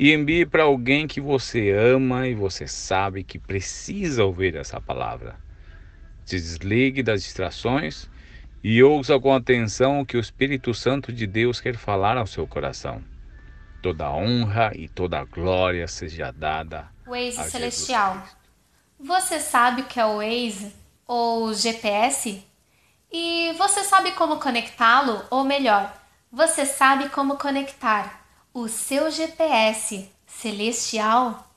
e envie para alguém que você ama e você sabe que precisa ouvir essa palavra. Se desligue das distrações e ouça com atenção o que o Espírito Santo de Deus quer falar ao seu coração. Toda honra e toda glória seja dada. Waze Celestial. Você sabe o que é o Waze ou GPS? E você sabe como conectá-lo? Ou melhor, você sabe como conectar o seu GPS celestial?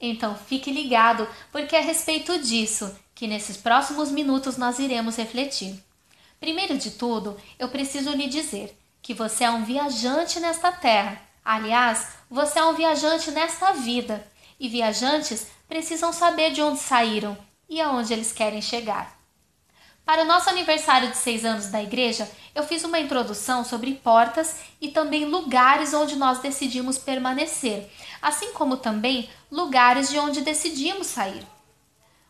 Então fique ligado, porque é a respeito disso que nesses próximos minutos nós iremos refletir. Primeiro de tudo, eu preciso lhe dizer que você é um viajante nesta terra. Aliás, você é um viajante nesta vida. E viajantes precisam saber de onde saíram e aonde eles querem chegar. Para o nosso aniversário de seis anos da igreja, eu fiz uma introdução sobre portas e também lugares onde nós decidimos permanecer, assim como também lugares de onde decidimos sair.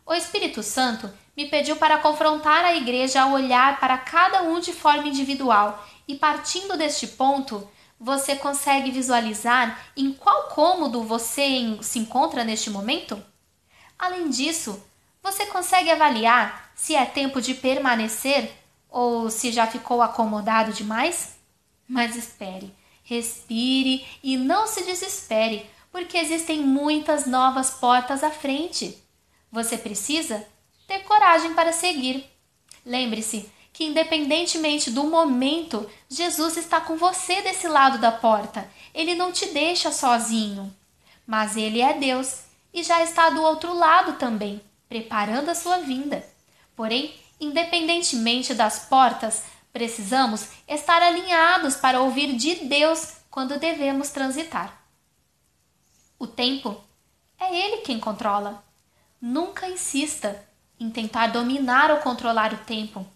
O Espírito Santo me pediu para confrontar a igreja a olhar para cada um de forma individual e, partindo deste ponto, você consegue visualizar em qual cômodo você se encontra neste momento? Além disso, você consegue avaliar se é tempo de permanecer ou se já ficou acomodado demais? Mas espere, respire e não se desespere, porque existem muitas novas portas à frente. Você precisa ter coragem para seguir. Lembre-se que, independentemente do momento, Jesus está com você desse lado da porta. Ele não te deixa sozinho. Mas Ele é Deus e já está do outro lado também preparando a sua vinda. Porém, independentemente das portas, precisamos estar alinhados para ouvir de Deus quando devemos transitar. O tempo é Ele quem controla. Nunca insista em tentar dominar ou controlar o tempo.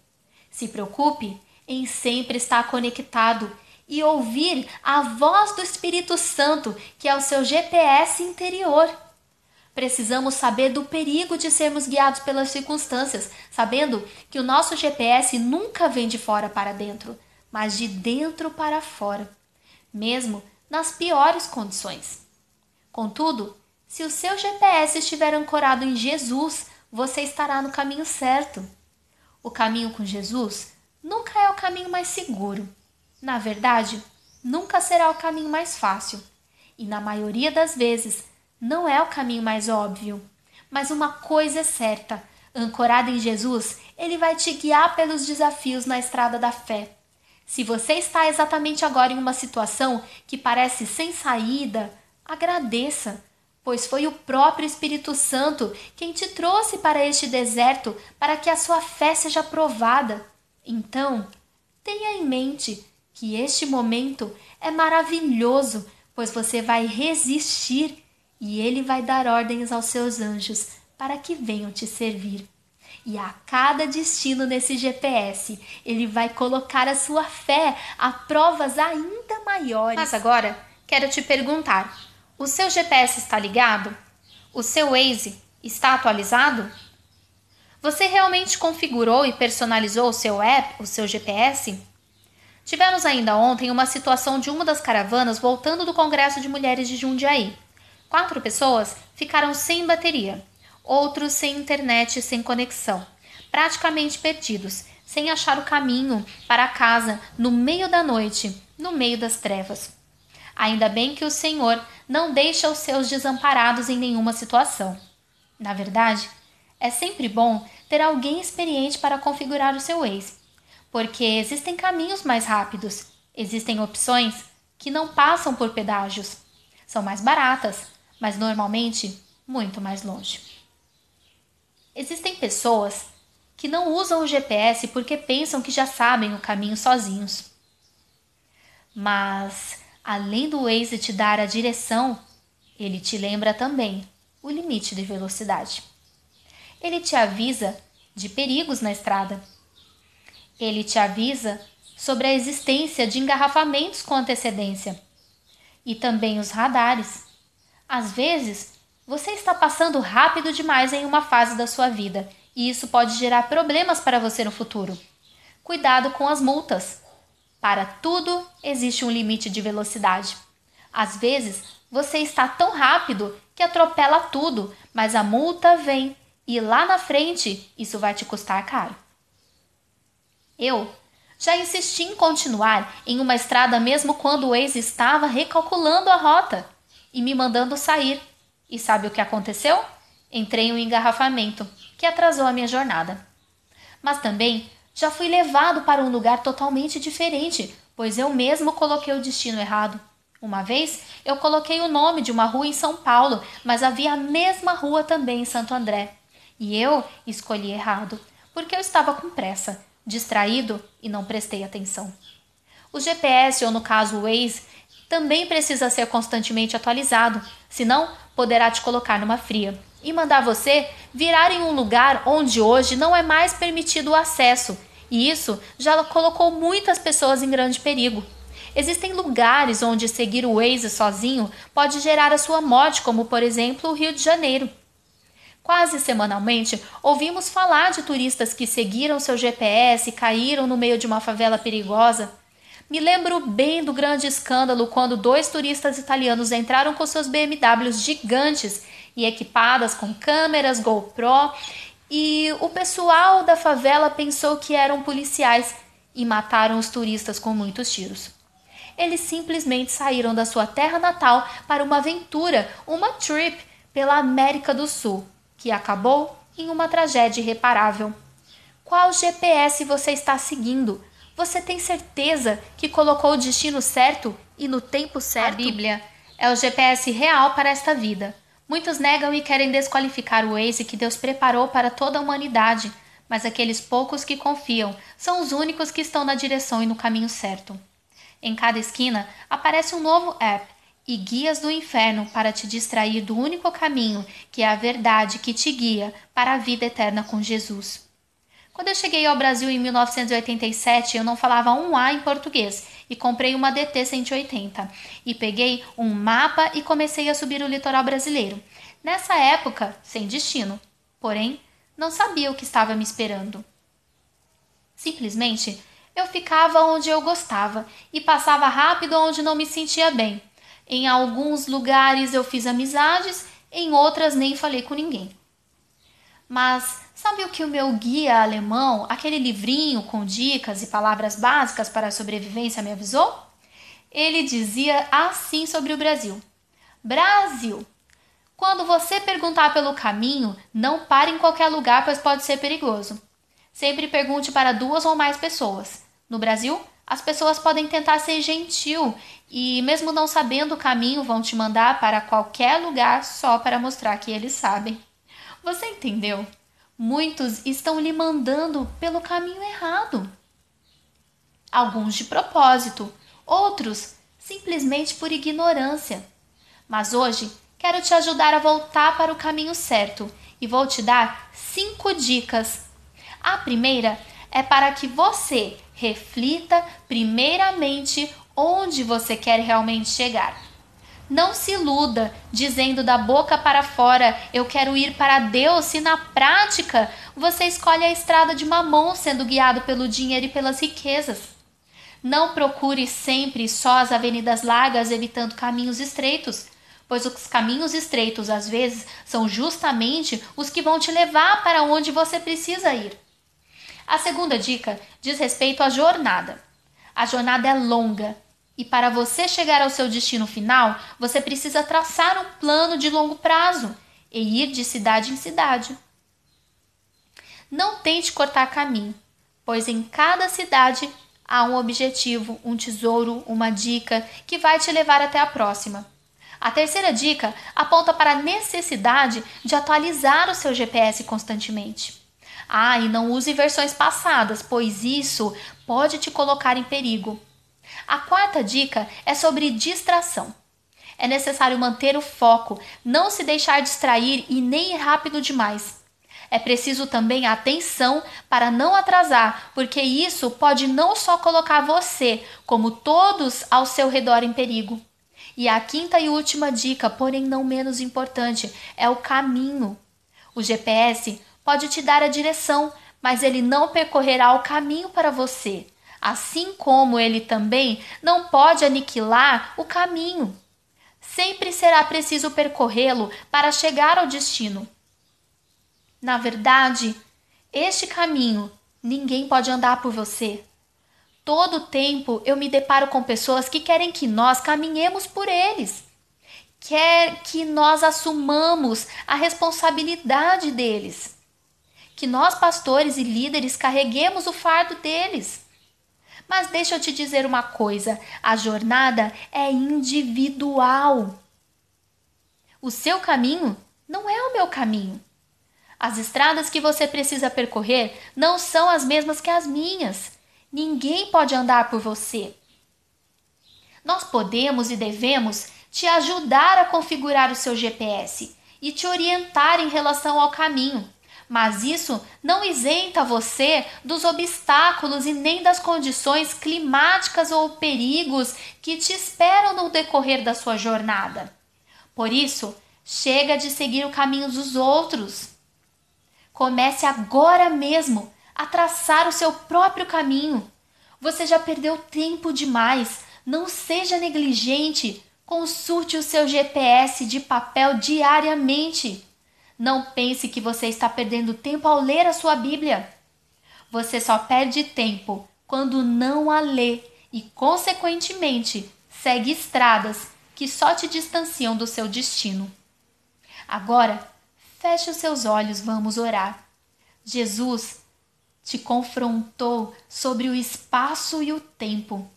Se preocupe em sempre estar conectado e ouvir a voz do Espírito Santo, que é o seu GPS interior. Precisamos saber do perigo de sermos guiados pelas circunstâncias, sabendo que o nosso GPS nunca vem de fora para dentro, mas de dentro para fora, mesmo nas piores condições. Contudo, se o seu GPS estiver ancorado em Jesus, você estará no caminho certo. O caminho com Jesus nunca é o caminho mais seguro. Na verdade, nunca será o caminho mais fácil. E na maioria das vezes, não é o caminho mais óbvio. Mas uma coisa é certa: ancorado em Jesus, ele vai te guiar pelos desafios na estrada da fé. Se você está exatamente agora em uma situação que parece sem saída, agradeça, pois foi o próprio Espírito Santo quem te trouxe para este deserto para que a sua fé seja provada. Então, tenha em mente que este momento é maravilhoso, pois você vai resistir e ele vai dar ordens aos seus anjos para que venham te servir. E a cada destino nesse GPS, ele vai colocar a sua fé a provas ainda maiores. Mas agora, quero te perguntar: o seu GPS está ligado? O seu Waze está atualizado? Você realmente configurou e personalizou o seu app, o seu GPS? Tivemos ainda ontem uma situação de uma das caravanas voltando do Congresso de Mulheres de Jundiaí. Quatro pessoas ficaram sem bateria, outros sem internet e sem conexão, praticamente perdidos, sem achar o caminho para casa no meio da noite, no meio das trevas. Ainda bem que o Senhor não deixa os seus desamparados em nenhuma situação. Na verdade, é sempre bom ter alguém experiente para configurar o seu Waze, porque existem caminhos mais rápidos, existem opções que não passam por pedágios, são mais baratas, mas normalmente muito mais longe. Existem pessoas que não usam o GPS porque pensam que já sabem o caminho sozinhos. Mas, além do Waze te dar a direção, Ele te lembra também o limite de velocidade. Ele te avisa de perigos na estrada. Ele te avisa sobre a existência de engarrafamentos com antecedência e também os radares. Às vezes, você está passando rápido demais em uma fase da sua vida e isso pode gerar problemas para você no futuro. Cuidado com as multas. Para tudo existe um limite de velocidade. Às vezes, você está tão rápido que atropela tudo, mas a multa vem e lá na frente isso vai te custar caro. Eu já insisti em continuar em uma estrada mesmo quando o Waze estava recalculando a rota e me mandando sair. E sabe o que aconteceu? Entrei em um engarrafamento que atrasou a minha jornada. Mas também já fui levado para um lugar totalmente diferente, pois eu mesmo coloquei o destino errado. Uma vez eu coloquei o nome de uma rua em São Paulo, mas havia a mesma rua também em Santo André. E eu escolhi errado, porque eu estava com pressa, distraído e não prestei atenção. O GPS, ou no caso o Waze, também precisa ser constantemente atualizado, senão poderá te colocar numa fria e mandar você virar em um lugar onde hoje não é mais permitido o acesso, e isso já colocou muitas pessoas em grande perigo. Existem lugares onde seguir o Waze sozinho pode gerar a sua morte, como por exemplo o Rio de Janeiro. Quase semanalmente, ouvimos falar de turistas que seguiram seu GPS e caíram no meio de uma favela perigosa. Me lembro bem do grande escândalo quando dois turistas italianos entraram com seus BMWs gigantes e equipadas com câmeras GoPro, e o pessoal da favela pensou que eram policiais e mataram os turistas com muitos tiros. Eles simplesmente saíram da sua terra natal para uma aventura, uma trip pela América do Sul, que acabou em uma tragédia irreparável. Qual GPS você está seguindo? Você tem certeza que colocou o destino certo e no tempo certo? A Bíblia é o GPS real para esta vida. Muitos negam e querem desqualificar o Waze que Deus preparou para toda a humanidade, mas aqueles poucos que confiam são os únicos que estão na direção e no caminho certo. Em cada esquina aparece um novo app e guias do inferno para te distrair do único caminho, que é a verdade que te guia para a vida eterna com Jesus. Quando eu cheguei ao Brasil em 1987, eu não falava um A em português e comprei uma DT 180 e peguei um mapa e comecei a subir o litoral brasileiro. Nessa época, sem destino, porém, não sabia o que estava me esperando. Simplesmente, eu ficava onde eu gostava e passava rápido onde não me sentia bem. Em alguns lugares eu fiz amizades, em outras nem falei com ninguém. Mas sabe o que o meu guia alemão, aquele livrinho com dicas e palavras básicas para a sobrevivência, me avisou? Ele dizia assim sobre o Brasil: Brasil, quando você perguntar pelo caminho, não pare em qualquer lugar, pois pode ser perigoso. Sempre pergunte para duas ou mais pessoas. No Brasil, as pessoas podem tentar ser gentil e, mesmo não sabendo o caminho, vão te mandar para qualquer lugar só para mostrar que eles sabem. Você entendeu? Muitos estão lhe mandando pelo caminho errado. Alguns de propósito, outros simplesmente por ignorância. Mas hoje quero te ajudar a voltar para o caminho certo e vou te dar cinco dicas. A primeira é para que você reflita primeiramente onde você quer realmente chegar. Não se iluda dizendo da boca para fora eu quero ir para Deus, se na prática você escolhe a estrada de mamão sendo guiado pelo dinheiro e pelas riquezas. Não procure sempre só as avenidas largas evitando caminhos estreitos, pois os caminhos estreitos às vezes são justamente os que vão te levar para onde você precisa ir. A segunda dica diz respeito à jornada. A jornada é longa e para você chegar ao seu destino final, você precisa traçar um plano de longo prazo e ir de cidade em cidade. Não tente cortar caminho, pois em cada cidade há um objetivo, um tesouro, uma dica que vai te levar até a próxima. A terceira dica aponta para a necessidade de atualizar o seu GPS constantemente. Ah, e não use versões passadas, pois isso pode te colocar em perigo. A quarta dica é sobre distração. É necessário manter o foco, não se deixar distrair e nem ir rápido demais. É preciso também atenção para não atrasar, porque isso pode não só colocar você, como todos ao seu redor em perigo. E a quinta e última dica, porém não menos importante, é o caminho. O GPS pode te dar a direção, mas ele não percorrerá o caminho para você, assim como ele também não pode aniquilar o caminho. Sempre será preciso percorrê-lo para chegar ao destino. Na verdade, este caminho ninguém pode andar por você. Todo tempo eu me deparo com pessoas que querem que nós caminhemos por eles. Quer que nós assumamos a responsabilidade deles. Que nós, pastores e líderes, carreguemos o fardo deles. Mas deixa eu te dizer uma coisa: a jornada é individual. O seu caminho não é o meu caminho. As estradas que você precisa percorrer não são as mesmas que as minhas. Ninguém pode andar por você. Nós podemos e devemos te ajudar a configurar o seu GPS e te orientar em relação ao caminho. Mas isso não isenta você dos obstáculos e nem das condições climáticas ou perigos que te esperam no decorrer da sua jornada. Por isso, chega de seguir o caminho dos outros. Comece agora mesmo a traçar o seu próprio caminho. Você já perdeu tempo demais. Não seja negligente. Consulte o seu GPS de papel diariamente. Não pense que você está perdendo tempo ao ler a sua Bíblia. Você só perde tempo quando não a lê e, consequentemente, segue estradas que só te distanciam do seu destino. Agora, feche os seus olhos, vamos orar. Jesus te confrontou sobre o espaço e o tempo.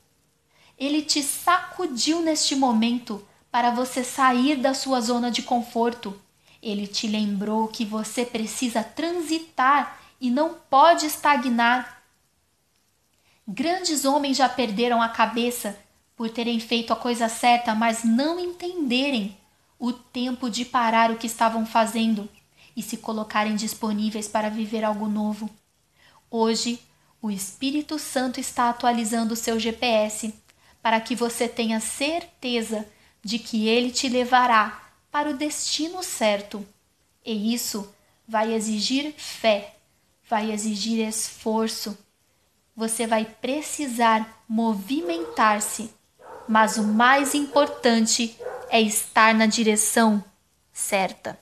Ele te sacudiu neste momento para você sair da sua zona de conforto. Ele te lembrou que você precisa transitar e não pode estagnar. Grandes homens já perderam a cabeça por terem feito a coisa certa, mas não entenderem o tempo de parar o que estavam fazendo e se colocarem disponíveis para viver algo novo. Hoje, o Espírito Santo está atualizando o seu GPS para que você tenha certeza de que ele te levará para o destino certo. E isso vai exigir fé, vai exigir esforço. Você vai precisar movimentar-se, mas o mais importante é estar na direção certa.